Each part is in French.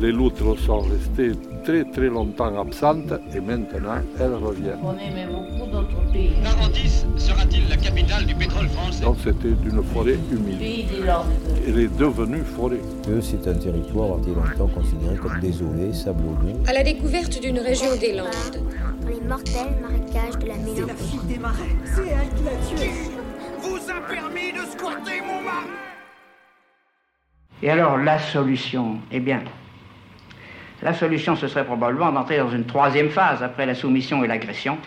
Les loutres sont restées très très longtemps absentes et maintenant elles reviennent. On aimait beaucoup d'autres pays. Narandis sera-t-il la capitale du pétrole français? Donc c'était une forêt humide. Pays des Landes. Elle est devenue forêt. que c'est un territoire été longtemps considéré comme désolé, sablonneux. À la découverte d'une région des Landes. Dans les mortels marécages de la mélancolie. des marais. C'est elle qui l'a tué. Vous a permis de squatter mon marais Et alors, la solution Eh bien, la solution, ce serait probablement d'entrer dans une troisième phase après la soumission et l'agression.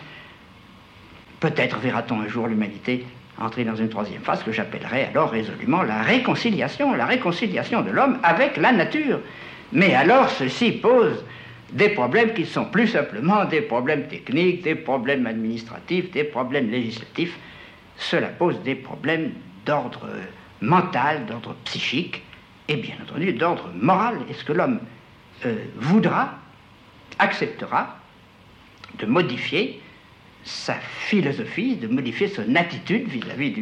Peut-être verra-t-on un jour l'humanité entrer dans une troisième phase que j'appellerais alors résolument la réconciliation, la réconciliation de l'homme avec la nature. Mais alors, ceci pose des problèmes qui sont plus simplement des problèmes techniques, des problèmes administratifs, des problèmes législatifs. Cela pose des problèmes d'ordre mental, d'ordre psychique et bien entendu d'ordre moral. Est-ce que l'homme euh, voudra, acceptera de modifier sa philosophie, de modifier son attitude vis-à-vis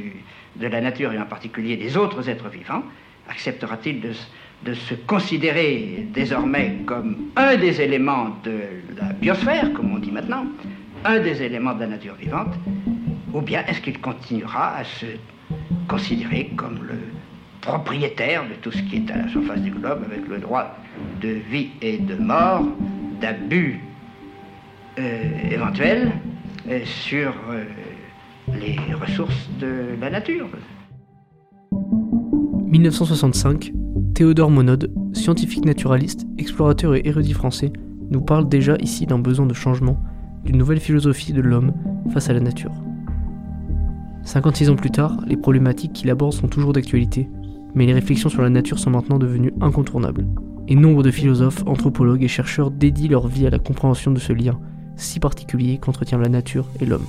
de la nature et en particulier des autres êtres vivants. Acceptera-t-il de se considérer désormais comme un des éléments de la biosphère, comme on dit maintenant, un des éléments de la nature vivante Ou bien est-ce qu'il continuera à se considérer comme le propriétaire de tout ce qui est à la surface du globe, avec le droit de vie et de mort, d'abus euh, éventuels euh, sur euh, les ressources de la nature. 1965, Théodore Monod, scientifique naturaliste, explorateur et érudit français, nous parle déjà ici d'un besoin de changement, d'une nouvelle philosophie de l'homme face à la nature. 56 ans plus tard, les problématiques qu'il aborde sont toujours d'actualité, mais les réflexions sur la nature sont maintenant devenues incontournables. Et nombre de philosophes, anthropologues et chercheurs dédient leur vie à la compréhension de ce lien si particulier qu'entretient la nature et l'homme.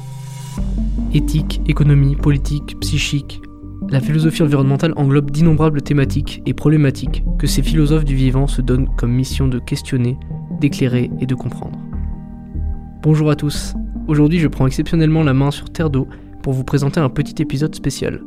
Éthique, économie, politique, psychique, la philosophie environnementale englobe d'innombrables thématiques et problématiques que ces philosophes du vivant se donnent comme mission de questionner, d'éclairer et de comprendre. Bonjour à tous, aujourd'hui je prends exceptionnellement la main sur Terre d'eau pour vous présenter un petit épisode spécial.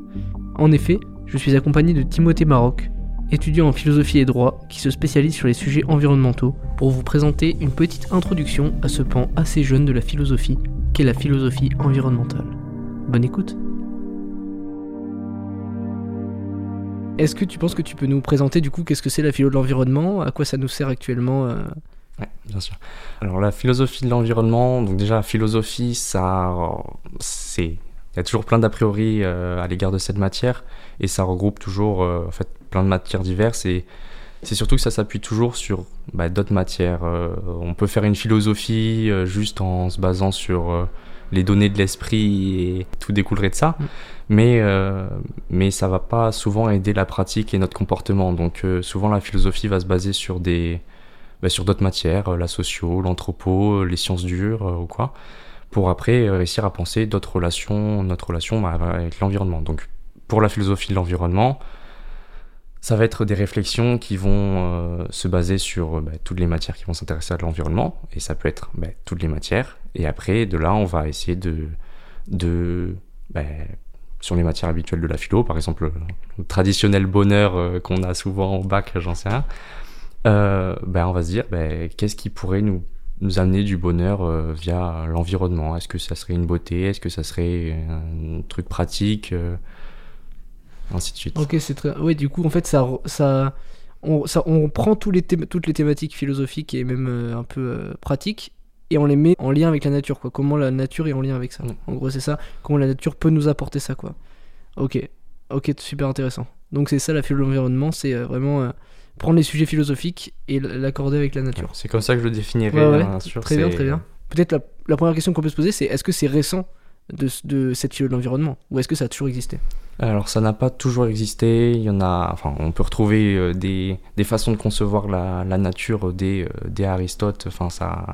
En effet, je suis accompagné de Timothée Maroc, étudiant en philosophie et droit qui se spécialise sur les sujets environnementaux, pour vous présenter une petite introduction à ce pan assez jeune de la philosophie qu'est la philosophie environnementale. Bonne écoute Est-ce que tu penses que tu peux nous présenter du coup qu'est-ce que c'est la philo de l'environnement, à quoi ça nous sert actuellement euh? Ouais, bien sûr. Alors la philosophie de l'environnement, donc déjà la philosophie, ça, c'est, il y a toujours plein d'a priori euh, à l'égard de cette matière et ça regroupe toujours euh, en fait plein de matières diverses et c'est surtout que ça s'appuie toujours sur bah, d'autres matières. Euh, on peut faire une philosophie euh, juste en se basant sur euh, les données de l'esprit et tout découlerait de ça, mais euh, mais ça va pas souvent aider la pratique et notre comportement. Donc souvent la philosophie va se baser sur des bah, sur d'autres matières, la socio, l'anthropo, les sciences dures ou quoi, pour après réussir à penser d'autres relations, notre relation bah, avec l'environnement. Donc pour la philosophie de l'environnement, ça va être des réflexions qui vont euh, se baser sur euh, bah, toutes les matières qui vont s'intéresser à l'environnement, et ça peut être bah, toutes les matières, et après de là on va essayer de, bah, sur les matières habituelles de la philo, par exemple le traditionnel bonheur euh, qu'on a souvent au bac, j'en sais rien, euh, on va se dire qu'est-ce qui pourrait nous, amener du bonheur euh, via l'environnement? Est-ce que ça serait une beauté? Est-ce que ça serait un truc pratique? Euh ainsi de suite. Ok, c'est très. Oui, du coup, en fait, ça, ça, on, ça, on prend tous les toutes les thématiques philosophiques et même euh, un peu euh, pratiques et on les met en lien avec la nature, quoi. Comment la nature est en lien avec ça. Mm. En gros, c'est ça. Comment la nature peut nous apporter ça, quoi. Ok, ok, super intéressant. Donc c'est ça la philo de l'environnement, c'est euh, vraiment prendre les sujets philosophiques et l'accorder avec la nature. C'est comme ça que je le définirais, Ouais, ouais. bien sûr. Très bien, très bien. Peut-être la, la première question qu'on peut se poser, c'est est-ce que c'est récent de, cette philo de l'environnement ou est-ce que ça a toujours existé? Alors ça n'a pas toujours existé, il y en a, enfin on peut retrouver euh, des, des façons de concevoir la, nature dès, euh, dès Aristote, enfin ça,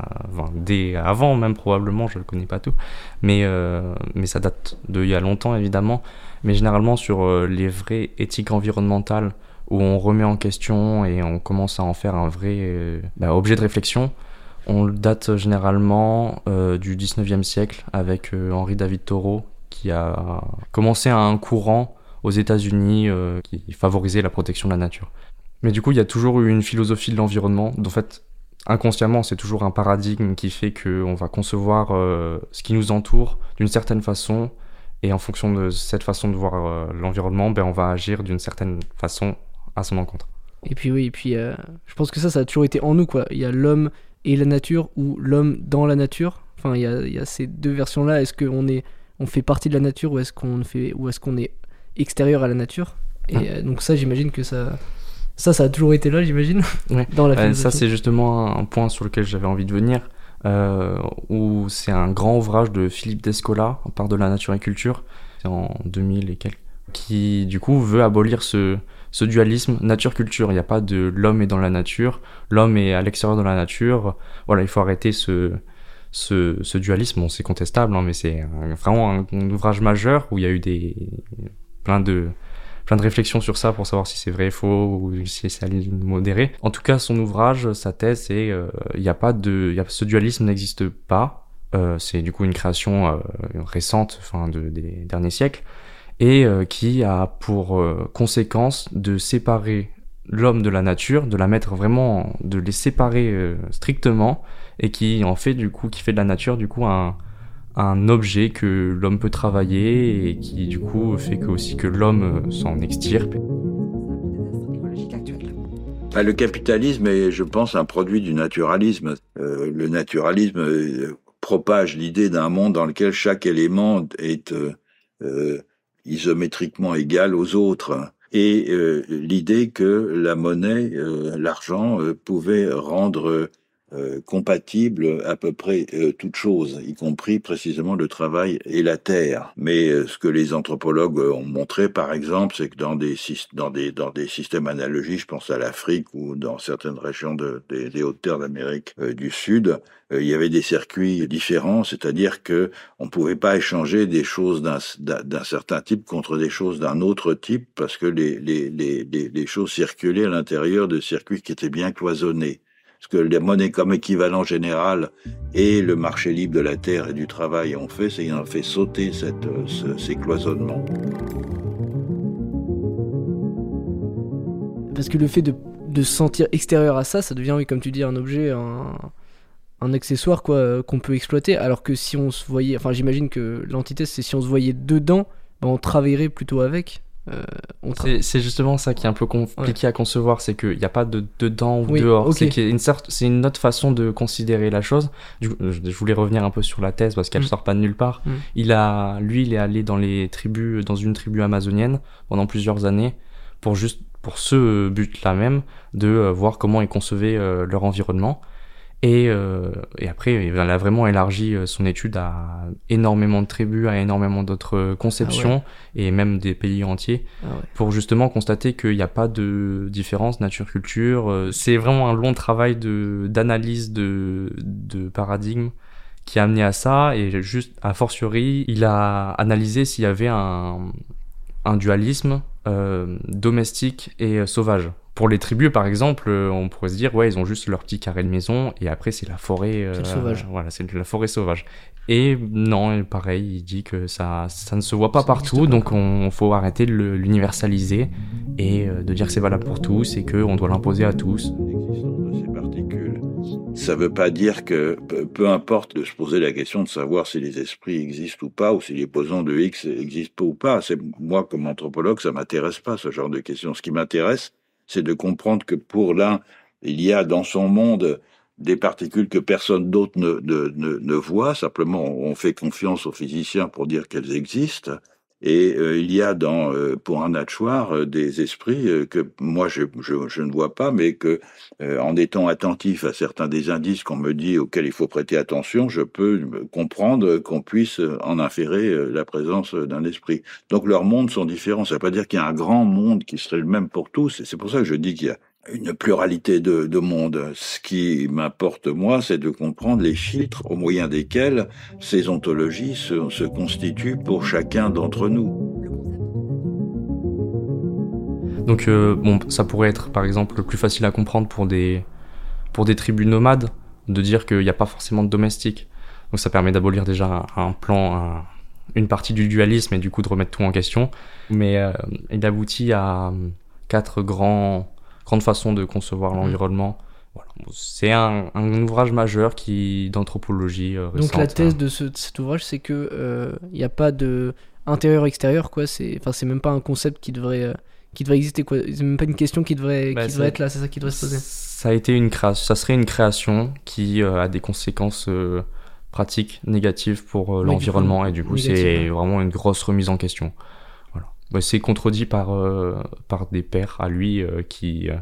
avant même probablement, je ne connais pas tout, mais, euh, mais ça date d'il y a longtemps évidemment, mais généralement sur euh, les vraies éthiques environnementales où on remet en question et on commence à en faire un vrai euh, bah, objet de réflexion, on le date généralement euh, du 19e siècle avec euh, Henri David Thoreau qui a commencé un courant aux États-Unis euh, qui favorisait la protection de la nature. Mais du coup, il y a toujours eu une philosophie de l'environnement. En fait, inconsciemment, c'est toujours un paradigme qui fait qu'on va concevoir ce qui nous entoure d'une certaine façon. Et en fonction de cette façon de voir l'environnement, ben, on va agir d'une certaine façon à son encontre. Et puis oui, et puis je pense que ça, ça a toujours été en nous, quoi. Il y a l'homme et la nature ou l'homme dans la nature? Enfin, il y a, il y a ces deux versions-là. Est-ce qu'on est, on fait partie de la nature ou est-ce qu'on fait, ou est-ce qu'on est extérieur à la nature? Et Ah. euh, donc ça, j'imagine que ça, ça, ça a toujours été là, j'imagine. Ouais. dans la Euh, ça, c'est justement un point sur lequel j'avais envie de venir, euh, où c'est un grand ouvrage de Philippe Descola, On part de la nature et culture, c'est en 2000 et quelques, qui du coup veut abolir ce, ce dualisme nature-culture. Il n'y a pas de l'homme est dans la nature, l'homme est à l'extérieur de la nature. Voilà, il faut arrêter ce, ce, dualisme. Bon, c'est contestable, hein, mais c'est vraiment un, ouvrage majeur où il y a eu des, plein de plein de réflexions sur ça pour savoir si c'est vrai, faux ou si c'est modérée. En tout cas, son ouvrage, sa thèse, c'est euh, il y a pas de, ce dualisme n'existe pas. Euh, c'est du coup une création euh, récente, enfin de, des derniers siècles, et euh, qui a pour euh, conséquence de séparer l'homme de la nature, de la mettre vraiment, de les séparer euh, strictement, et qui en fait du coup, qui fait de la nature du coup un un objet que l'homme peut travailler et qui du coup fait que aussi que l'homme s'en extirpe. Bah, le capitalisme est, je pense, un produit du naturalisme. Le naturalisme propage l'idée d'un monde dans lequel chaque élément est isométriquement égal aux autres. Et euh, l'idée que la monnaie, euh, l'argent, euh, pouvait rendre euh, compatible à peu près euh, toute chose, y compris précisément le travail et la terre. Mais euh, ce que les anthropologues ont montré, par exemple, c'est que dans des, dans des, dans des systèmes analogiques, je pense à l'Afrique ou dans certaines régions de, des, hautes terres d'Amérique euh, du Sud, euh, il y avait des circuits différents, c'est-à-dire que on pouvait pas échanger des choses d'un certain type contre des choses d'un autre type parce que les, les, les, les choses circulaient à l'intérieur de circuits qui étaient bien cloisonnés. Ce que les monnaies comme équivalent général et le marché libre de la terre et du travail ont fait, c'est qu'ils ont fait sauter euh, ce- ces cloisonnements. Parce que le fait de, de se sentir extérieur à ça, ça devient, oui, comme tu dis, un objet, un, un accessoire quoi euh, qu'on peut exploiter. Alors que si on se voyait, enfin, j'imagine que l'antithèse, c'est si on se voyait dedans, ben, on travaillerait plutôt avec. Euh, C'est justement ça qui est un peu compliqué à concevoir, c'est qu'il n'y a pas de dedans ou Oui, dehors. C'est une, sorte- c'est une autre façon de considérer la chose. Coup, je je voulais revenir un peu sur la thèse parce qu'elle Mm. sort pas de nulle part. Mm. Il a, lui, il est allé dans les tribus, dans une tribu amazonienne pendant plusieurs années pour juste pour ce but-là même de euh, voir comment ils concevaient euh, leur environnement. Et, euh, et après, il a vraiment élargi euh, son étude à énormément de tribus, à énormément d'autres conceptions et même des pays entiers Ah ouais. pour justement constater qu'il n'y a pas de différence nature-culture. Euh, C'est vraiment un long travail d'analyse de, de paradigme qui a amené à ça et juste a fortiori, il a analysé s'il y avait un, un dualisme euh, domestique et sauvage. Pour les tribus, par exemple, euh, on pourrait se dire, ouais, ils ont juste leur petit carré de maison, et après, c'est la forêt. euh, sauvage. Voilà, c'est la forêt sauvage. Et non, pareil, il dit que ça, ça ne se voit pas Ça partout, pas. donc on faut arrêter de l'universaliser et euh, de dire que c'est valable pour tous et qu'on doit l'imposer à tous. l'existence de ces particules. ça ne veut pas dire que peu importe de se poser la question de savoir si les esprits existent ou pas, ou si les bosons de X existent ou pas. C'est moi comme anthropologue, ça m'intéresse pas ce genre de questions. Ce qui m'intéresse, c'est de comprendre que pour l'un, il y a dans son monde des particules que personne d'autre ne, voit. Simplement, on fait confiance aux physiciens pour dire qu'elles existent. Et euh, il y a dans euh, pour un nachoir euh, des esprits que moi je, je, je, ne vois pas, mais que en étant attentif à certains des indices qu'on me dit auxquels il faut prêter attention, je peux comprendre qu'on puisse en inférer la présence d'un esprit. Donc leurs mondes sont différents. Ça ne veut pas dire qu'il y a un grand monde qui serait le même pour tous. C'est pour ça que je dis qu'il y a une pluralité de, de mondes. Ce qui m'importe, moi, c'est de comprendre les filtres au moyen desquels ces ontologies se, constituent pour chacun d'entre nous. Donc, euh, bon, ça pourrait être, par exemple, plus facile à comprendre pour des, pour des tribus nomades, de dire qu'il n'y a pas forcément de domestiques. Donc, ça permet d'abolir déjà un plan, un, une partie du dualisme et du coup de remettre tout en question. Mais euh, il aboutit à quatre grands grande façon de concevoir l'environnement. Voilà. C'est un, un, ouvrage majeur qui d'anthropologie. Euh, Donc la thèse de, ce, de, cet ouvrage, c'est que il euh, n'y a pas de intérieur extérieur quoi. C'est enfin c'est même pas un concept qui devrait euh, qui devrait exister quoi. C'est même pas une question qui devrait bah, qui devrait être là. C'est ça qui devrait se poser. Ça a été une création. Ça serait une création qui a des conséquences pratiques négatives pour l'environnement et du coup c'est vraiment une grosse remise en question. Bah, c'est contredit par, euh, par des pères à lui euh, qui, euh,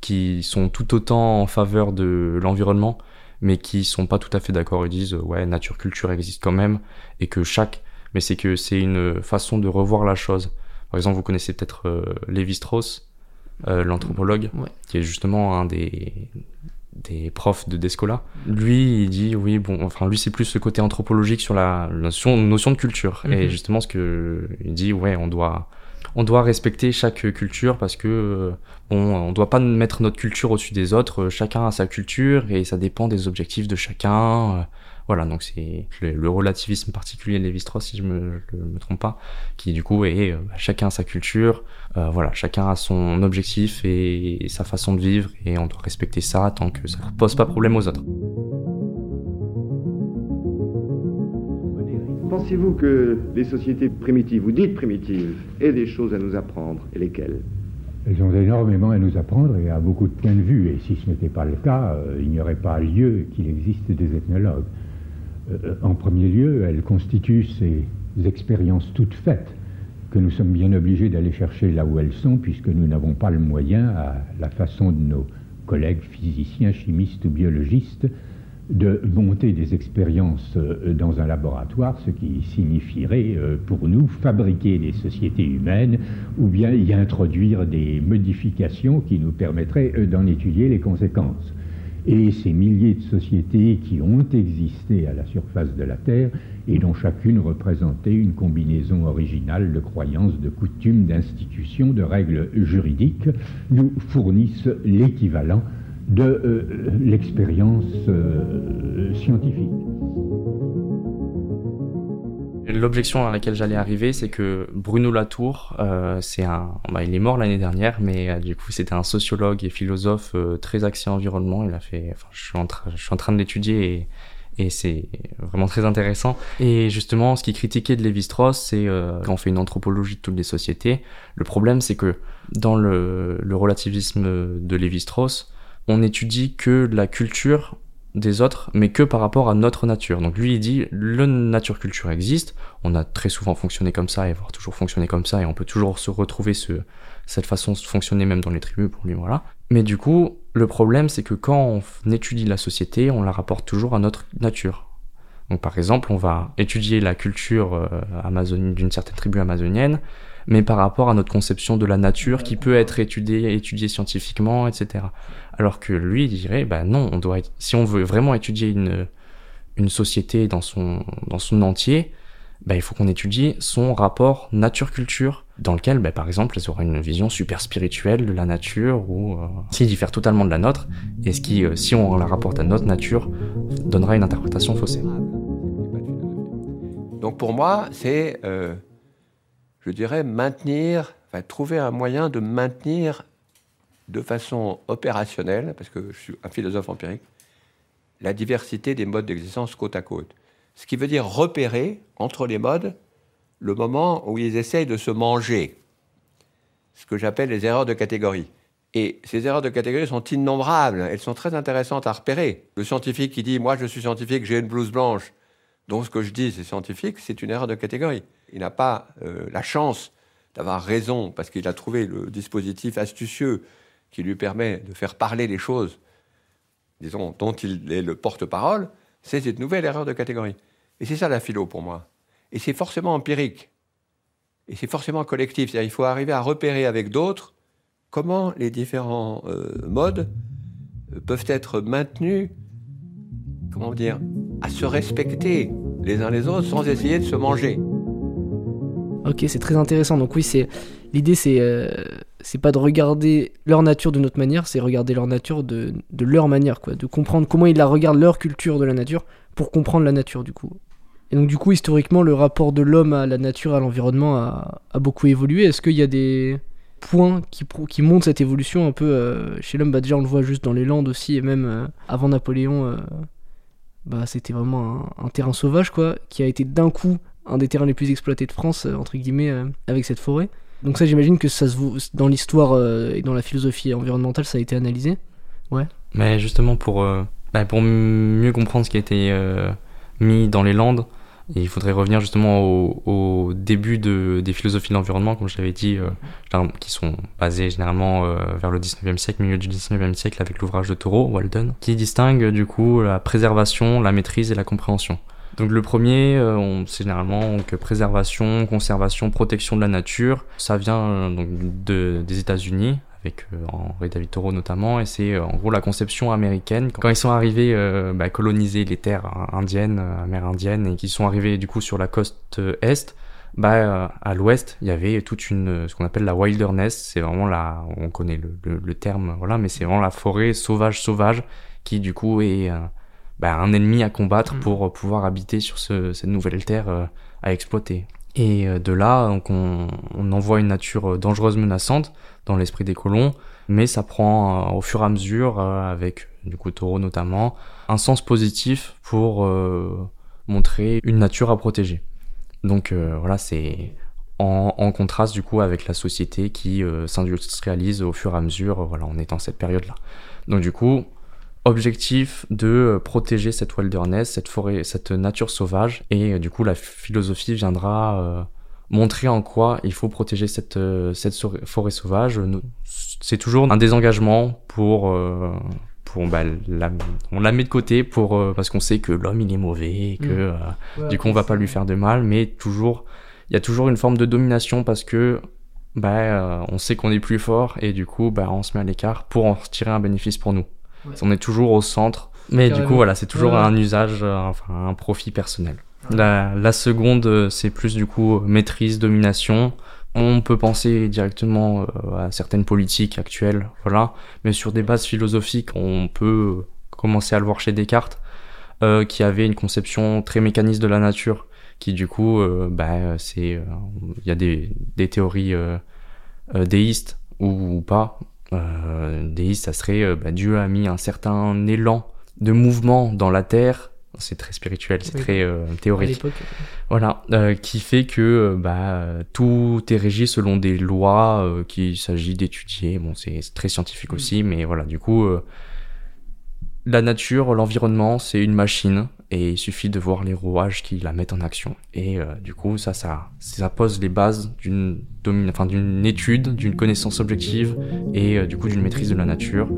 qui sont tout autant en faveur de l'environnement, mais qui sont pas tout à fait d'accord. Ils disent ouais, nature culture existe quand même et que chaque, mais c'est que c'est une façon de revoir la chose. Par exemple, vous connaissez peut-être Lévi-Strauss, l'anthropologue, ouais. qui est justement un des des profs de Descola. Lui, il dit oui, bon, enfin lui c'est plus le côté anthropologique sur la notion, notion de culture. Et justement ce que il dit, ouais, on doit on doit respecter chaque culture parce que bon, on doit pas mettre notre culture au-dessus des autres. Chacun a sa culture et ça dépend des objectifs de chacun. Voilà, donc c'est le, le, relativisme particulier de Lévi-Strauss, si je me, je me trompe pas, qui du coup est euh, chacun a sa culture, euh, voilà, chacun a son objectif et, et, sa façon de vivre et on doit respecter ça tant que ça ne pose pas problème aux autres. Pensez-vous que les sociétés primitives ou dites primitives aient des choses à nous apprendre et lesquelles? Elles ont énormément à nous apprendre et à beaucoup de points de vue. Et si ce n'était pas le cas, euh, il n'y aurait pas lieu qu'il existe des ethnologues. Euh, en premier lieu, elles constituent ces expériences toutes faites que nous sommes bien obligés d'aller chercher là où elles sont, puisque nous n'avons pas le moyen, à la façon de nos collègues physiciens, chimistes ou biologistes, de monter des expériences dans un laboratoire, ce qui signifierait pour nous fabriquer des sociétés humaines ou bien y introduire des modifications qui nous permettraient d'en étudier les conséquences. Et ces milliers de sociétés qui ont existé à la surface de la Terre et dont chacune représentait une combinaison originale de croyances, de coutumes, d'institutions, de règles juridiques, nous fournissent l'équivalent de euh, l'expérience euh, scientifique. L'objection à laquelle j'allais arriver, c'est que Bruno Latour, euh, c'est un, bah, il est mort l'année dernière, mais euh, du coup c'était un sociologue et philosophe euh, très axé environnement. Il a fait, enfin, je suis en, train, je suis en train de l'étudier et, et c'est vraiment très intéressant. Et justement, ce qui critiquait de Lévi-Strauss, c'est quand on fait une anthropologie de toutes les sociétés. Le problème, c'est que dans le, le relativisme de Lévi-Strauss, on étudie que la culture des autres, mais que par rapport à notre nature. Donc lui, il dit, le nature-culture existe, on a très souvent fonctionné comme ça, et voire toujours fonctionné comme ça, et on peut toujours se retrouver ce, cette façon de fonctionner même dans les tribus, pour lui, voilà. Mais du coup, le problème, c'est que quand on étudie la société, on la rapporte toujours à notre nature. Donc par exemple, on va étudier la culture euh, d'une certaine tribu amazonienne, mais par rapport à notre conception de la nature qui peut être étudiée, étudiée scientifiquement, etc. Alors que lui, dirait, bah non, on doit, si on veut vraiment étudier une, une société dans son, dans son entier, bah, il faut qu'on étudie son rapport nature-culture, dans lequel, bah, par exemple, elles auraient une vision super spirituelle de la nature, ou euh, s'il diffère totalement de la nôtre, et ce qui, euh, si on la rapporte à notre nature, donnera une interprétation faussée. Donc pour moi, c'est, euh, je dirais, maintenir, trouver un moyen de maintenir de façon opérationnelle, parce que je suis un philosophe empirique, la diversité des modes d'existence côte à côte. Ce qui veut dire repérer entre les modes le moment où ils essayent de se manger. Ce que j'appelle les erreurs de catégorie. Et ces erreurs de catégorie sont innombrables. Elles sont très intéressantes à repérer. Le scientifique qui dit Moi, je suis scientifique, j'ai une blouse blanche, donc ce que je dis, c'est scientifique, c'est une erreur de catégorie. Il n'a pas euh, la chance d'avoir raison parce qu'il a trouvé le dispositif astucieux qui lui permet de faire parler les choses, disons, dont il est le porte-parole. C'est cette nouvelle erreur de catégorie. Et c'est ça la philo pour moi. Et c'est forcément empirique. Et c'est forcément collectif. C'est-à-dire faut arriver à repérer avec d'autres comment les différents euh, modes euh, peuvent être maintenus, comment dire, à se respecter les uns les autres sans essayer de se manger. Ok, c'est très intéressant. Donc oui, c'est l'idée, c'est euh, pas de regarder leur nature de notre manière, c'est regarder leur nature de, de, leur manière, quoi, de comprendre comment ils la regardent leur culture de la nature pour comprendre la nature du coup. Et donc du coup, historiquement, le rapport de l'homme à la nature, à l'environnement a, a, beaucoup évolué. Est-ce qu'il y a des points qui, qui montrent cette évolution un peu euh, chez l'homme? Bah, Déjà, on le voit juste dans les Landes aussi, et même euh, avant Napoléon, euh, bah, c'était vraiment un, un, terrain sauvage, quoi, qui a été d'un coup un des terrains les plus exploités de France, entre guillemets, avec cette forêt. Donc ça, j'imagine que ça se dans l'histoire et dans la philosophie environnementale, ça a été analysé. Ouais. Mais justement, pour, bah, pour mieux comprendre ce qui a été mis dans les Landes, il faudrait revenir justement au, début de, des philosophies de l'environnement, comme je l'avais dit, euh, qui sont basées généralement euh, vers le 19e siècle, milieu du 19e siècle, avec l'ouvrage de Thoreau, Walden, qui distingue du coup la préservation, la maîtrise et la compréhension. Donc le premier, euh, c'est généralement que préservation, conservation, protection de la nature. Ça vient euh, donc de, des États-Unis avec euh, Henri David Thoreau notamment, et c'est euh, en gros la conception américaine. Quand ils sont arrivés euh, bah, coloniser les terres indiennes, amérindiennes, et qu'ils sont arrivés du coup sur la côte est, bah, à l'ouest, il y avait toute une, ce qu'on appelle la wilderness. C'est vraiment la, on connaît le, le, le terme, voilà, mais c'est vraiment la forêt sauvage, sauvage, qui du coup est bah, un ennemi à combattre mmh. pour pouvoir habiter sur ce, cette nouvelle terre à exploiter. Et de là, donc on, on envoie une nature dangereuse, menaçante dans l'esprit des colons, mais ça prend euh, au fur et à mesure, euh, avec du coup Taureau notamment, un sens positif pour euh, montrer une nature à protéger. Donc voilà, c'est en, en, contraste du coup avec la société qui s'industrialise au fur et à mesure, voilà, on est dans cette période-là. Donc du coup, objectif de protéger cette wilderness, cette forêt, cette nature sauvage, et du coup la philosophie viendra montrer en quoi il faut protéger cette, euh, cette forêt sauvage. C'est toujours un désengagement pour, euh, pour bah, la, on la met de côté pour, euh, parce qu'on sait que l'homme il est mauvais, et que mmh. ouais, du coup on va pas lui faire de mal, mais toujours, il y a toujours une forme de domination parce que bah, on sait qu'on est plus fort et du coup bah, on se met à l'écart pour en retirer un bénéfice pour nous. Ouais. On est toujours au centre, mais Carrément. du coup voilà, c'est toujours ouais. un usage, enfin un profit personnel. La, la seconde, c'est plus du coup maîtrise, domination. On peut penser directement à certaines politiques actuelles, voilà, mais sur des bases philosophiques, on peut commencer à le voir chez Descartes, euh, qui avait une conception très mécaniste de la nature, qui du coup, euh, bah, c'est, il y a des, des théories euh, déistes ou, ou pas. Déistes, ça serait, bah, Dieu a mis un certain élan de mouvement dans la terre c'est très spirituel, c'est oui. très euh, théorique. Voilà, euh, qui fait que bah, tout est régi selon des lois euh, qu'il s'agit d'étudier. Bon, c'est très scientifique mmh. aussi, mais voilà, du coup, euh, la nature, l'environnement, c'est une machine et il suffit de voir les rouages qui la mettent en action. Et euh, du coup, ça, ça, ça pose les bases d'une d'une étude, d'une connaissance objective et euh, du coup d'une maîtrise de la nature.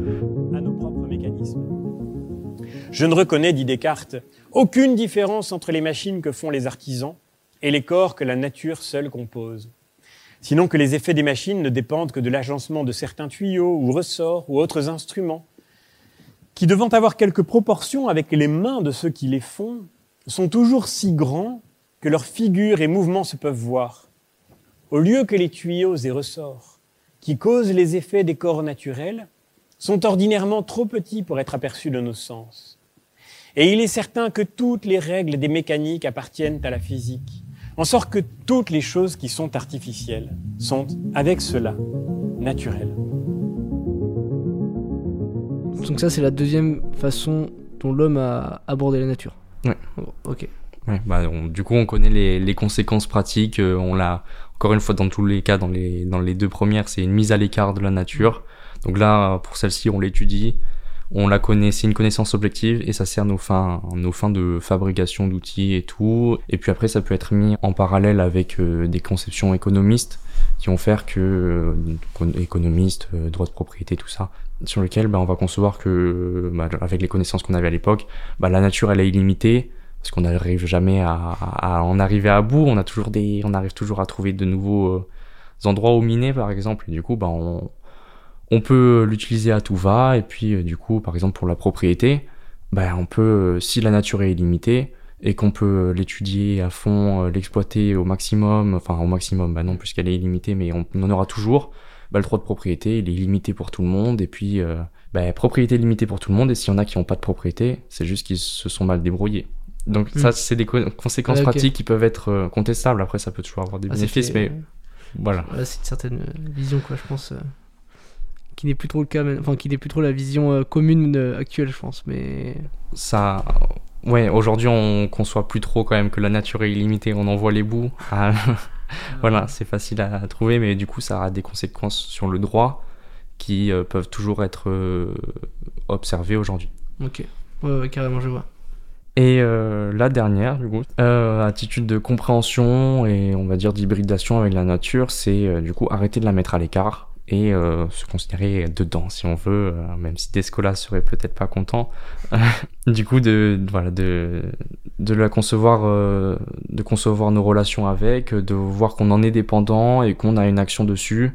Je ne reconnais, dit Descartes, aucune différence entre les machines que font les artisans et les corps que la nature seule compose. Sinon que les effets des machines ne dépendent que de l'agencement de certains tuyaux ou ressorts ou autres instruments, qui devant avoir quelques proportions avec les mains de ceux qui les font, sont toujours si grands que leurs figures et mouvements se peuvent voir. Au lieu que les tuyaux et ressorts, qui causent les effets des corps naturels, sont ordinairement trop petits pour être aperçus de nos sens. Et il est certain que toutes les règles des mécaniques appartiennent à la physique, en sorte que toutes les choses qui sont artificielles sont, avec cela, naturelles. Donc ça, c'est la deuxième façon dont l'homme a abordé la nature. Ouais. ok. Ouais, bah, du coup, on connaît les, les conséquences pratiques. euh, on l'a, encore une fois, dans tous les cas, dans les, dans les deux premières, c'est une mise à l'écart de la nature. Donc là, pour celle-ci, on l'étudie, on la connaît, c'est une connaissance objective et ça sert nos fins, nos fins de fabrication d'outils et tout. Et puis après, ça peut être mis en parallèle avec euh, des conceptions économistes qui vont faire que, euh, économistes, euh, droit de propriété, tout ça, sur lequel bah, on va concevoir que, bah, avec les connaissances qu'on avait à l'époque, bah, la nature, elle est illimitée parce qu'on n'arrive jamais à, à, à en arriver à bout. On a toujours des, on arrive toujours à trouver de nouveaux euh, endroits où miner, par exemple. Du coup, bah, on, on peut l'utiliser à tout va. Et puis, euh, du coup, par exemple, pour la propriété, bah, on peut, euh, si la nature est illimitée et qu'on peut l'étudier à fond, l'exploiter au maximum, enfin au maximum, bah non, puisqu'elle est illimitée, mais on, en aura toujours. Bah, le droit de propriété, il est limité pour tout le monde. Et puis, euh, propriété limitée pour tout le monde. Et s'il y en a qui n'ont pas de propriété, c'est juste qu'ils se sont mal débrouillés. Donc Mm. ça, c'est des co- conséquences Ah, pratiques qui peuvent être euh, contestables. Après, ça peut toujours avoir des Ah, bénéfices, mais voilà. Voilà, c'est une certaine euh, vision, quoi, je pense. euh, qui n'est plus trop le cas, mais- enfin, qui n'est plus trop la vision euh, commune euh, actuelle, je pense. Mais. Ça, ouais, aujourd'hui, on conçoit plus trop quand même que la nature est illimitée. On en voit les bouts. Ah, voilà, c'est facile à trouver, mais du coup, ça a des conséquences sur le droit qui euh, peuvent toujours être euh, observées aujourd'hui. Ok. Ouais, ouais, carrément, je vois. Et euh, la dernière, du coup, euh, attitude de compréhension et on va dire d'hybridation avec la nature, c'est euh, du coup arrêter de la mettre à l'écart et euh, se considérer dedans, si on veut, euh, même si Descola serait peut-être pas content. du coup, de, voilà, de, de la concevoir, euh, de concevoir nos relations avec, de voir qu'on en est dépendant et qu'on a une action dessus.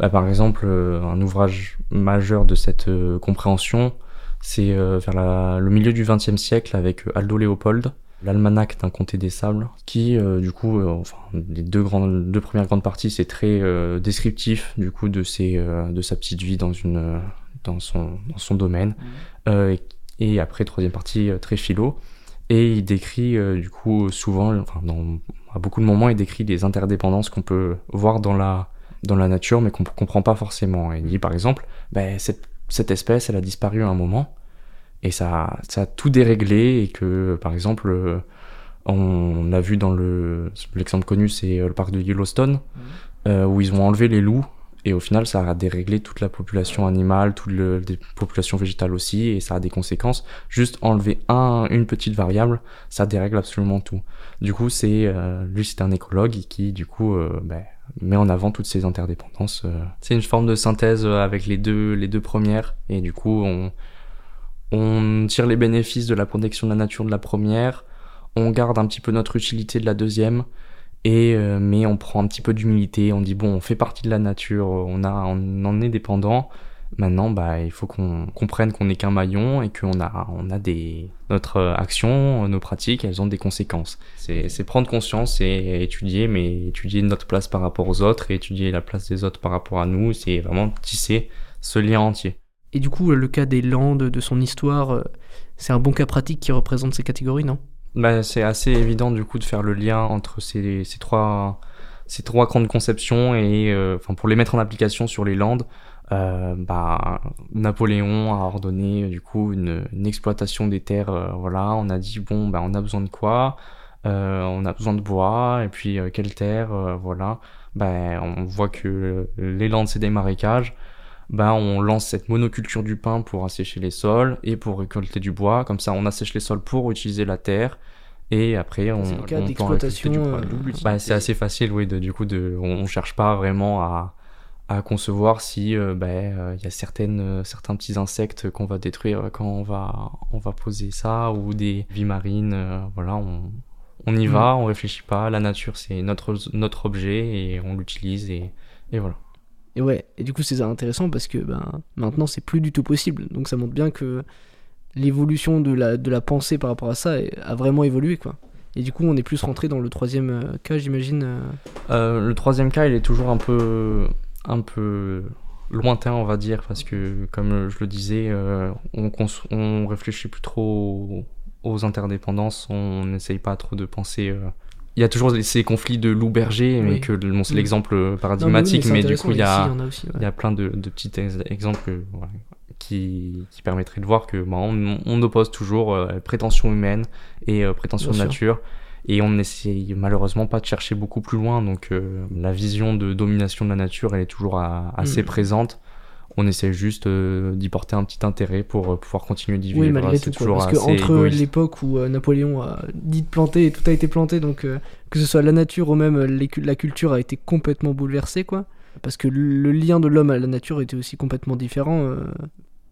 Bah, par exemple, un ouvrage majeur de cette compréhension, c'est euh, vers la- le milieu du XXe siècle avec euh, Aldo Léopold, l'almanach d'un comté des sables, qui euh, du coup, euh, enfin les deux grandes, deux premières grandes parties, c'est très euh, descriptif du coup de ses, de sa petite vie dans une, dans son, dans son domaine, Euh, et, après troisième partie très philo, et il décrit du coup souvent, enfin dans à beaucoup de moments, il décrit les interdépendances qu'on peut voir dans la dans la nature, mais qu'on comprend pas forcément. Et il dit par exemple, ben, cette, cette espèce, elle a disparu à un moment, et ça, ça a tout déréglé, et que par exemple, euh, on a vu dans le l'exemple connu, c'est euh, le parc de Yellowstone, euh, où ils ont enlevé les loups, et au final, ça a déréglé toute la population animale, toute le, les populations végétales aussi, et ça a des conséquences. Juste enlever un, une petite variable, ça dérègle absolument tout. Du coup, c'est euh, lui, c'est un écologue qui, du coup, euh, ben, met en avant toutes ces interdépendances. euh. C'est une forme de synthèse euh, avec les deux, les deux premières, et du coup, on, on tire les bénéfices de la protection de la nature de la première, on garde un petit peu notre utilité de la deuxième, et euh, mais on prend un petit peu d'humilité, on dit bon, on fait partie de la nature, on a, on en est dépendant. Maintenant, bah, il faut qu'on comprenne qu'on n'est qu'un maillon et qu'on a, on a des, notre euh, action, nos pratiques, elles ont des conséquences. C'est, prendre conscience et étudier, mais étudier notre place par rapport aux autres et étudier la place des autres par rapport à nous, c'est vraiment tisser ce lien entier. Et du coup, le cas des Landes, de son histoire, euh, c'est un bon cas pratique qui représente ces catégories, non? Bah, c'est assez évident du coup de faire le lien entre ces, ces trois ces trois grandes conceptions et euh, enfin pour les mettre en application sur les Landes, euh, bah Napoléon a ordonné du coup une, une exploitation des terres. euh, voilà, on a dit bon bah on a besoin de quoi? On a besoin de bois et puis quelle terre Voilà, bah on voit que les Landes c'est des marécages ben on lance cette monoculture du pain pour assécher les sols et pour récolter du bois. Comme ça, on assèche les sols pour utiliser la terre. Et après, on, C'est le cas d'exploitation, bois. euh, double Bah, c'est assez facile, oui. De, du coup, de, on, on cherche pas vraiment à, à concevoir si euh, ben, euh, y a certaines, euh, certains petits insectes qu'on va détruire quand on va, on va poser ça ou des vies marines. voilà, on, on y Mm. va, on réfléchit pas. La nature, c'est notre, notre objet et on l'utilise et, et voilà. Et ouais, et du coup c'est intéressant parce que ben, maintenant c'est plus du tout possible. Donc ça montre bien que l'évolution de la, de la pensée par rapport à ça a vraiment évolué quoi. Et du coup on est plus rentré dans le troisième euh, cas j'imagine. euh. Euh, le troisième cas, il est toujours un peu, un peu lointain, on va dire, parce que, comme je le disais, euh, on, on réfléchit plus trop aux, interdépendances, on n'essaye pas trop de penser euh, il y a toujours ces conflits de loup-berger, mais que bon, c'est Mm. l'exemple paradigmatique, Non, mais oui, mais mais, c'est du coup, il y a, ici, il y en a aussi, ouais. il y a plein de, de petits ex- exemples qui, qui permettraient de voir que bah, on, on oppose toujours euh, prétention humaine et euh, prétention Bien de sûr. nature. Et on n'essaye malheureusement pas de chercher beaucoup plus loin, donc euh, la vision de domination de la nature, elle est toujours à- assez Mm. présente. On essaie juste euh, d'y porter un petit intérêt pour euh, pouvoir continuer d'y vivre. Oui, malgré tout. quoi. Parce que assez entre égoïste. l'époque où Napoléon a dit de planter et tout a été planté, donc que ce soit la nature ou même les la culture a été complètement bouleversée, quoi. Parce que le lien de l'homme à la nature était aussi complètement différent. euh,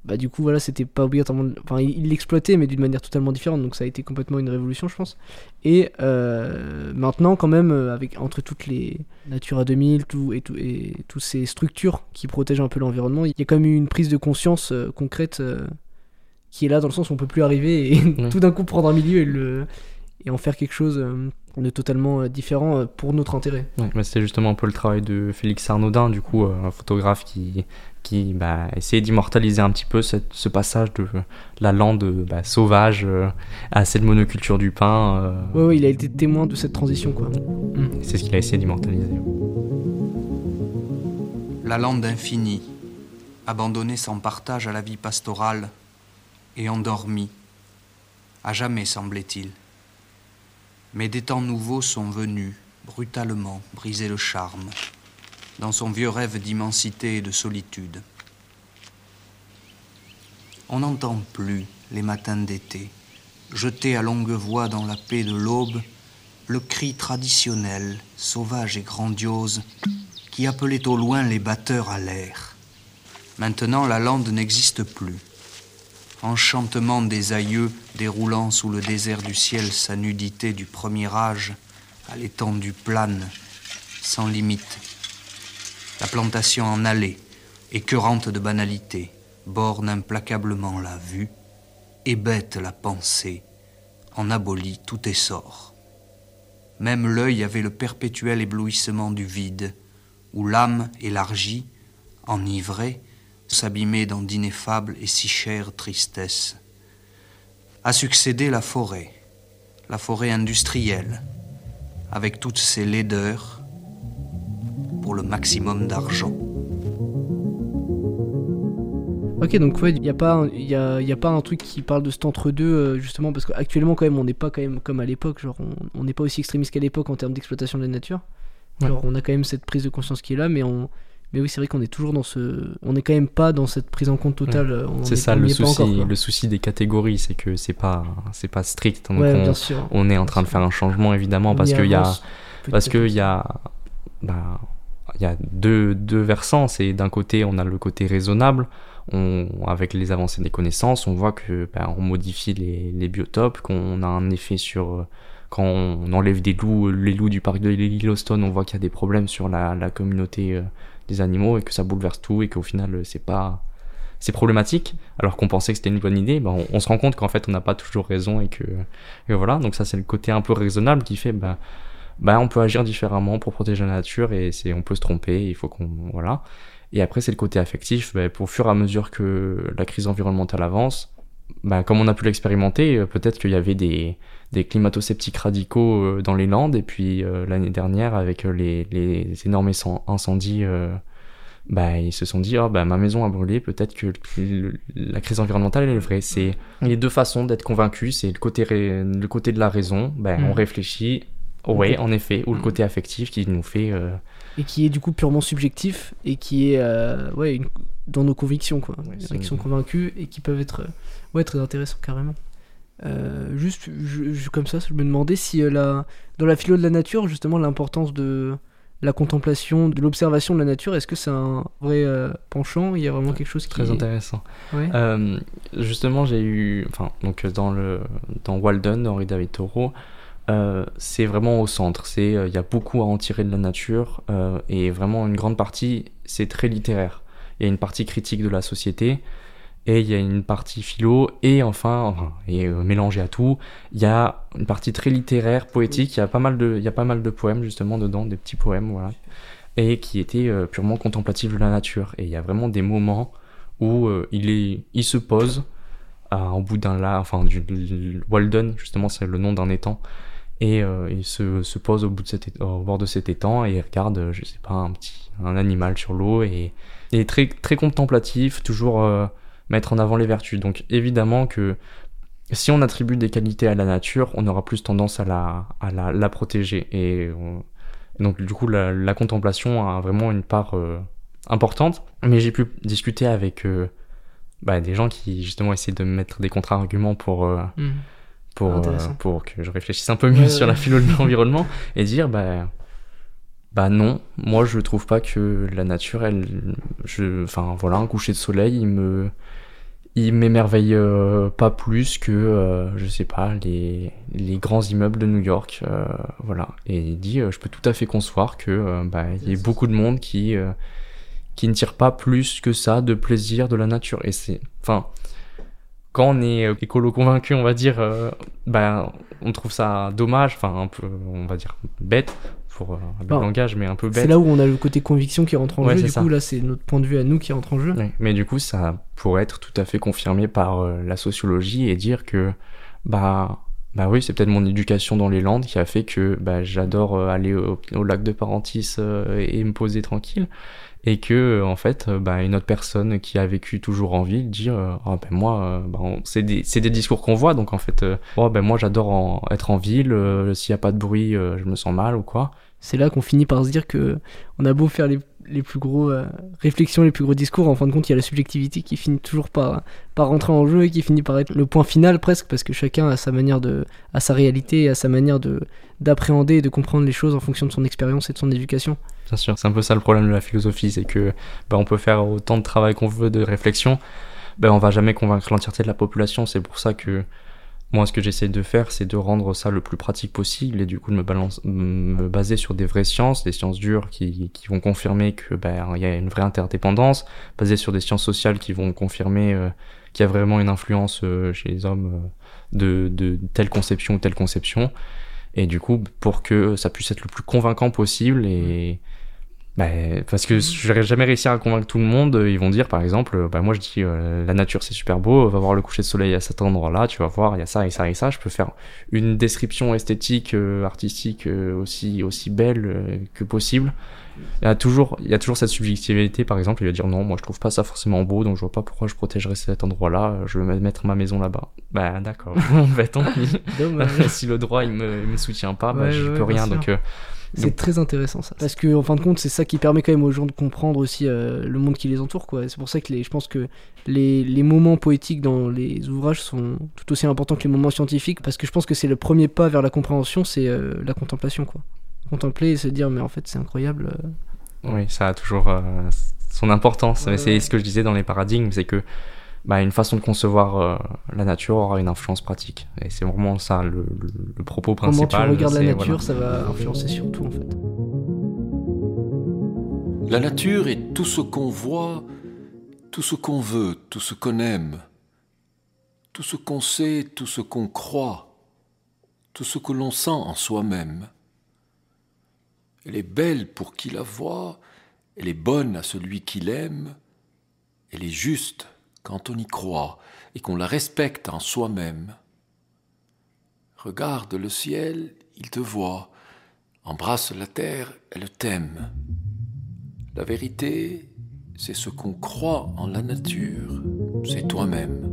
bah, du coup, voilà, c'était pas obligatoirement. Enfin, il l'exploitait, mais d'une manière totalement différente, donc ça a été complètement une révolution, je pense. Et euh, maintenant, quand même, euh, avec, entre toutes les Natura 2000 tout, et, tout, et toutes ces structures qui protègent un peu l'environnement, il y a quand même eu une prise de conscience euh, concrète qui est là dans le sens où on peut plus arriver et tout d'un coup prendre un milieu et, le, et en faire quelque chose de totalement euh, différent euh, pour notre intérêt. Ouais, c'était justement un peu le travail de Félix Arnaudin, du coup, euh, un photographe qui, qui bah, essayait d'immortaliser un petit peu cette- ce passage de la lande bah, sauvage à cette monoculture du pain. euh, ouais, il a été témoin de cette transition, quoi. C'est ce qu'il a essayé d'immortaliser. La lande infinie, abandonnée sans partage à la vie pastorale et endormie, à jamais semblait-il. Mais des temps nouveaux sont venus, brutalement, briser le charme, dans son vieux rêve d'immensité et de solitude. On n'entend plus les matins d'été, jeter à longue voix dans la paix de l'aube le cri traditionnel, sauvage et grandiose, qui appelait au loin les batteurs à l'air. Maintenant, la lande n'existe plus. Enchantement des aïeux déroulant sous le désert du ciel sa nudité du premier âge à l'étendue plane, sans limite. La plantation en allée, écœurante de banalité, borne implacablement la vue, hébète la pensée, en abolit tout essor. Même l'œil avait le perpétuel éblouissement du vide, où l'âme élargie, enivrée, s'abîmait dans d'ineffables et si chères tristesses. A succédé la forêt, la forêt industrielle, avec toutes ses laideurs, pour le maximum d'argent. Ok, donc ouais, il n'y a, pas un- y a, y a pas un truc qui parle de cet entre-deux, euh, justement, parce qu'actuellement, quand même, on n'est pas quand même comme à l'époque, genre, on- n'est pas aussi extrémiste qu'à l'époque en termes d'exploitation de la nature. Ouais. Genre, on a quand même cette prise de conscience qui est là, mais on. Mais oui, c'est vrai qu'on est toujours dans ce. On n'est quand même pas dans cette prise en compte totale. C'est est- ça le souci, encore, le souci des catégories, c'est que c'est pas, c'est pas strict. Donc Ouais, on, bien sûr. on est en train de faire un changement évidemment parce qu'il y a, parce que y a, bah, il y a deux, deux versants. C'est d'un côté on a le côté raisonnable. On, avec les avancées des connaissances, on voit que bah, on modifie les, les biotopes, qu'on a un effet sur quand on enlève des loups, les loups du parc de Yellowstone, on voit qu'il y a des problèmes sur la, la communauté euh, des animaux et que ça bouleverse tout et qu'au final euh, c'est pas c'est problématique alors qu'on pensait que c'était une bonne idée ben, on, se rend compte qu'en fait on n'a pas toujours raison et que, et voilà. Donc ça c'est le côté un peu raisonnable qui fait bah, bah on peut agir différemment pour protéger la nature et c'est on peut se tromper il faut qu'on voilà. Et après c'est le côté affectif bah, pour fur et à mesure que la crise environnementale avance bah, comme on a pu l'expérimenter, euh, peut-être qu'il y avait des, des climato-sceptiques radicaux euh, dans les Landes, et puis euh, l'année dernière, avec les, les énormes incen- incendies, euh, bah, ils se sont dit, oh, bah, ma maison a brûlé, peut-être que le- la crise environnementale elle est vraie. C'est les deux façons d'être convaincu, c'est le côté, ré- le côté de la raison, bah, Mm. on réfléchit, ouais, Ok. en effet, ou le côté affectif qui nous fait... euh, Et qui est du coup purement subjectif et qui est euh, ouais, une- dans nos convictions, quoi. Il y en a c'est qui sont convaincus et qui peuvent être euh, ouais, très intéressants, carrément. Euh, juste je- je- comme ça, je me demandais si euh, la, dans la philo de la nature, justement, l'importance de la contemplation, de l'observation de la nature, est-ce que c'est un vrai euh, penchant? Il y a vraiment quelque chose qui Très est- intéressant. Ouais. Euh, justement, j'ai eu, enfin, donc dans le dans Walden d'Henri David Thoreau, euh, c'est vraiment au centre. C'est il y a beaucoup à en tirer de la nature et vraiment une grande partie, c'est très littéraire. Il y a une partie critique de la société et il y a une partie philo et enfin, enfin et euh, mélangé à tout, il y a une partie très littéraire, poétique. Il y a pas mal de il y a pas mal de poèmes justement dedans, des petits poèmes, voilà et qui était euh, purement contemplatif de la nature. Et il y a vraiment des moments où euh, il, est, il se pose au bout d'un lac, enfin du Walden, justement c'est le nom d'un étang, et il se, se, pose au, bout de au bord de cet étang et il regarde, je sais pas, un petit un animal sur l'eau et, et très très contemplatif, toujours euh, mettre en avant les vertus. Donc évidemment que si on attribue des qualités à la nature, on aura plus tendance à la, à la, la protéger. Et donc du coup, la, la, contemplation a vraiment une part euh, importante. Mais j'ai pu discuter avec bah, des gens qui justement essaient de mettre des contre-arguments pour... Mmh pour, euh, pour que je réfléchisse un peu mieux sur la philo de l'environnement et dire bah bah non moi je trouve pas que la nature elle je enfin voilà un coucher de soleil il me il m'émerveille euh, pas plus que euh, je sais pas les, les grands immeubles de New York voilà. Et il dit je peux tout à fait concevoir que bah il y ait beaucoup de monde qui qui ne tire pas plus que ça de plaisir de la nature. Et c'est enfin quand on est euh, écolo convaincu, on va dire, euh, ben, on trouve ça dommage, enfin un peu, on va dire, bête pour euh, le langage, mais un peu bête. C'est là où on a le côté conviction qui rentre en jeu. Du coup, là, c'est notre point de vue à nous qui rentre en jeu. Mais du coup, ça pourrait être tout à fait confirmé par la sociologie et dire que, bah, bah oui, c'est peut-être mon éducation dans les Landes qui a fait que bah, j'adore aller au, au, lac de Parentis et me poser tranquille et que en fait bah, une autre personne qui a vécu toujours en ville dit euh, oh, ben moi euh, bah, c'est des, des, discours qu'on voit donc en fait euh, oh, ben moi j'adore être en ville s'il n'y a pas de bruit je me sens mal ou quoi c'est là qu'on finit par se dire que on a beau faire les, les plus gros réflexions les plus gros discours en fin de compte il y a la subjectivité qui finit toujours par, par rentrer en jeu et qui finit par être le point final presque parce que chacun a sa manière de a sa réalité a sa manière de d'appréhender et de comprendre les choses en fonction de son expérience et de son éducation Bien sûr, c'est un peu ça le problème de la philosophie, c'est que bah, on peut faire autant de travail qu'on veut de réflexion, ben on va jamais convaincre l'entièreté de la population. C'est pour ça que moi, ce que j'essaie de faire, c'est de rendre ça le plus pratique possible et du coup de me, balance, me baser sur des vraies sciences, des sciences dures qui, vont confirmer que ben il y a une vraie interdépendance, basé sur des sciences sociales qui vont confirmer euh, qu'il y a vraiment une influence euh, chez les hommes euh, de, de telle conception ou telle conception. Et du coup, pour que ça puisse être le plus convaincant possible et bah, parce que je n'aurais jamais réussi à convaincre tout le monde. Ils vont dire, par exemple, bah, moi je dis euh, la nature c'est super beau, va voir le coucher de soleil à cet endroit-là, tu vas voir, il y a ça et ça et ça. Je peux faire une description esthétique, euh, artistique euh, aussi aussi belle que possible. Il y a toujours il y a toujours cette subjectivité. Par exemple, il va dire non, moi je trouve pas ça forcément beau, donc je vois pas pourquoi je protégerais cet endroit-là. Je vais mettre ma maison là-bas. Bah d'accord. bah tant pis. si le droit il me, me soutient pas, bah, je peux rien. Donc c'est très intéressant ça. Parce que en fin de compte, c'est ça qui permet quand même aux gens de comprendre aussi euh, le monde qui les entoure. quoi. C'est pour ça que les, je pense que les, les, moments poétiques dans les ouvrages sont tout aussi importants que les moments scientifiques. Parce que je pense que c'est le premier pas vers la compréhension, c'est euh, la contemplation. quoi. Contempler et se dire, mais en fait, c'est incroyable. Euh. Oui, ça a toujours son importance. c'est ce que je disais dans les paradigmes, c'est que bah, une façon de concevoir euh, la nature aura une influence pratique. Et c'est vraiment ça le, le, propos principal. Comment tu regardes la nature, ça va influencer sur tout en fait. La nature est tout ce qu'on voit, tout ce qu'on veut, tout ce qu'on aime, tout ce qu'on sait, tout ce qu'on croit, tout ce que l'on sent en soi-même. Elle est belle pour qui la voit, elle est bonne à celui qui l'aime, elle est juste quand on y croit et qu'on la respecte en soi-même. Regarde le ciel, il te voit. Embrasse la terre, elle t'aime. La vérité, c'est ce qu'on croit en la nature, c'est toi-même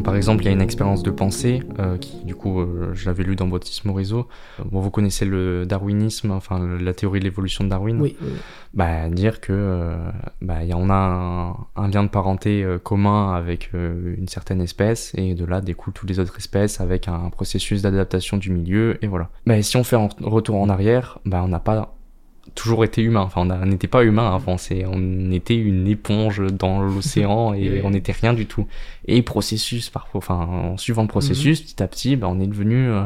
par exemple, il y a une expérience de pensée euh, qui, du coup, euh, je l'avais lu dans Baptiste Morisot. Bon, vous connaissez le darwinisme, enfin la théorie de l'évolution de Darwin. Oui. Bah, dire que euh, bah, y en a un, lien de parenté commun avec une certaine espèce et de là découlent toutes les autres espèces avec un processus d'adaptation du milieu et voilà. Bah, si on fait un retour en arrière, bah, on n'a pas toujours été humain. Enfin, on n'était pas humain avant. on était une éponge dans l'océan et on n'était rien du tout. Et processus, parfois, enfin, en suivant le processus, mhm. petit à petit, bah, on est devenu euh,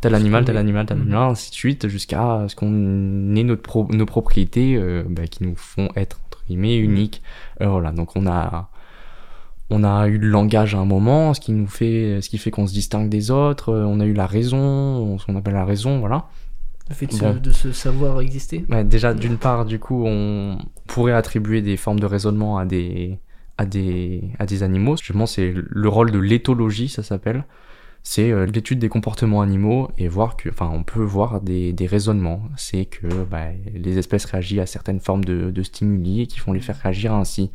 tel animal, tel animal, tel mhm. animal, ainsi de suite, jusqu'à ce qu'on ait notre nos propriétés euh, bah, qui nous font être entre guillemets mhm. uniques. Euh, voilà. Donc on a on a eu le langage à un moment, ce qui nous fait, ce qui fait qu'on se distingue des autres. On a eu la raison, ce qu'on appelle la raison, voilà. Le fait de, se, savoir exister Déjà, d'une part, du coup, on pourrait attribuer des formes de raisonnement à des, à des, à des animaux. Justement, c'est le rôle de l'éthologie, ça s'appelle. c'est euh, l'étude des comportements animaux et voir que, enfin, on peut voir des, des raisonnements. C'est que bah, les espèces réagissent à certaines formes de, de stimuli et qui font les faire réagir ainsi.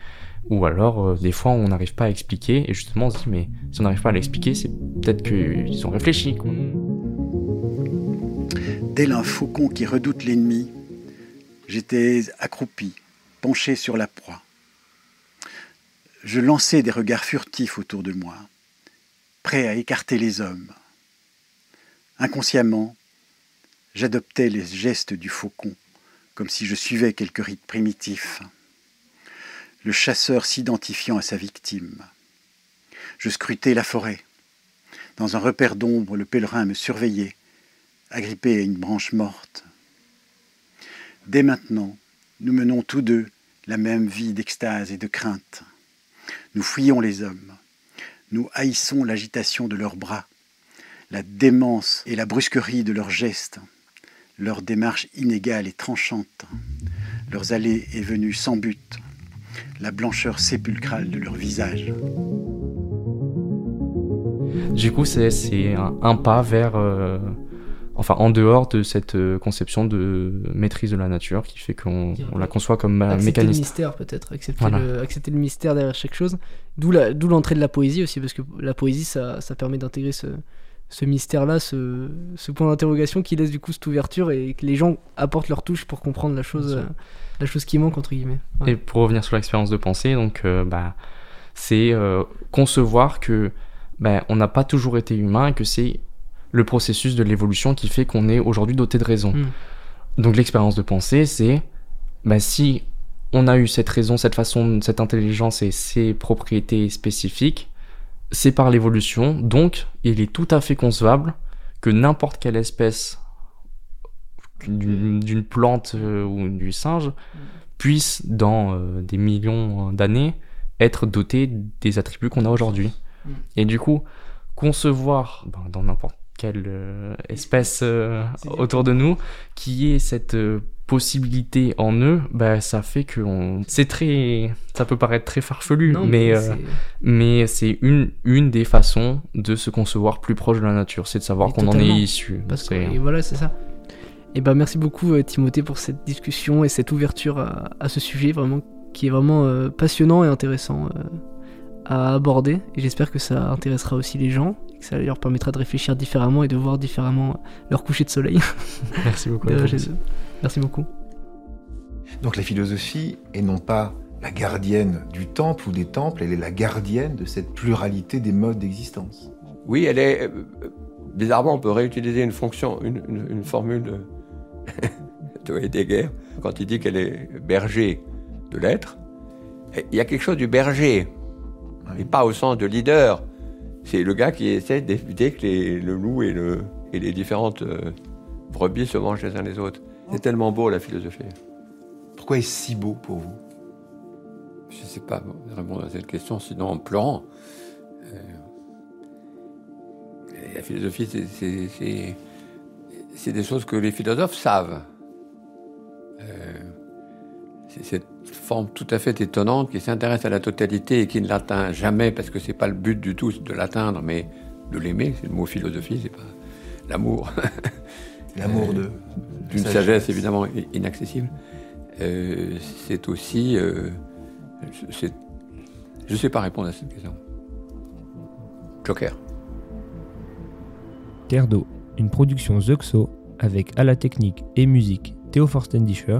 Ou alors, euh, des fois, on n'arrive pas à expliquer et justement, on se dit, mais si on n'arrive pas à l'expliquer, c'est peut-être qu'ils ont réfléchi. Quoi. Tel un faucon qui redoute l'ennemi, j'étais accroupi, penché sur la proie. Je lançais des regards furtifs autour de moi prêt à écarter les hommes. Inconsciemment, j'adoptais les gestes du faucon, comme si je suivais quelque rite primitif. Le chasseur s'identifiant à sa victime. Je scrutais la forêt. Dans un repère d'ombre, le pèlerin me surveillait, agrippé à une branche morte. Dès maintenant, nous menons tous deux la même vie d'extase et de crainte. Nous fuyons les hommes. Nous haïssons l'agitation de leurs bras, la démence et la brusquerie de leurs gestes, leur démarche inégale et tranchante, leurs allées et venues sans but, la blancheur sépulcrale de leur visage. Du coup, c'est un, un, pas vers, euh, enfin, en dehors de cette euh, conception de maîtrise de la nature qui fait qu'on on la conçoit comme un accepter le mystère peut-être, accepter, Voilà. le, accepter le mystère derrière chaque chose. D'où l'entrée de la poésie aussi, parce que la poésie, ça, ça permet d'intégrer ce, ce mystère-là, ce, ce point d'interrogation qui laisse du coup cette ouverture et que les gens apportent leur touche pour comprendre la chose, euh, la chose qui manque entre guillemets. Ouais. Et pour revenir sur l'expérience de pensée, donc, euh, bah, c'est euh, concevoir que bah, on n'a pas toujours été humain et que c'est le processus de l'évolution qui fait qu'on est aujourd'hui doté de raison. Mm. Donc l'expérience de pensée, c'est bah, si on a eu cette raison, cette façon, cette intelligence et ces propriétés spécifiques, c'est par l'évolution. Donc il est tout à fait concevable que n'importe quelle espèce d'une d'une plante euh, ou du singe puisse, dans euh, des millions d'années, être doté des attributs qu'on a aujourd'hui. Mm. Et du coup, concevoir ben, dans n'importe quelle euh, espèce euh, autour de nous qui ait cette euh, possibilité en eux, bah, ça fait que on... c'est très, ça peut paraître très farfelu, Non, mais mais euh, c'est- une une des façons de se concevoir plus proche de la nature, c'est de savoir qu'on en est issu. Parce que, C'est- et voilà, c'est ça. Et ben merci beaucoup Timothée pour cette discussion et cette ouverture à, à ce sujet vraiment qui est vraiment euh, passionnant et intéressant euh, à aborder. Et j'espère que ça intéressera aussi les gens, et que ça leur permettra de réfléchir différemment et de voir différemment leur coucher de soleil. Merci beaucoup. Merci beaucoup. Donc la philosophie est non pas la gardienne du temple ou des temples, elle est la gardienne de cette pluralité des modes d'existence. Oui, elle est. euh, bizarrement, on peut réutiliser une fonction, une, une- une formule de, de Heidegger quand il dit qu'elle est berger de l'être. Il y a quelque chose du berger, et pas au sens de leader. C'est le gars qui essaie d'éviter que les- le loup et, le, et les différentes euh, brebis se mangent les uns les autres. C'est tellement beau la philosophie. Pourquoi est-ce si beau pour vous? Je ne sais pas répondre à cette question, sinon en pleurant. Euh, la philosophie, c'est des choses que les philosophes savent. Euh, c'est cette forme tout à fait étonnante qui s'intéresse à la totalité et qui ne l'atteint jamais parce que c'est pas le but du tout de l'atteindre, mais de l'aimer. C'est le mot philosophie, c'est pas l'amour. L'amour de- d'une sagesse. sagesse évidemment inaccessible. Euh, c'est aussi, euh, c'est- je ne sais pas répondre à cette question. Joker. Terre d'eau, une production Zuxo avec à la technique et musique Théo Forstendischer,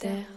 Terre.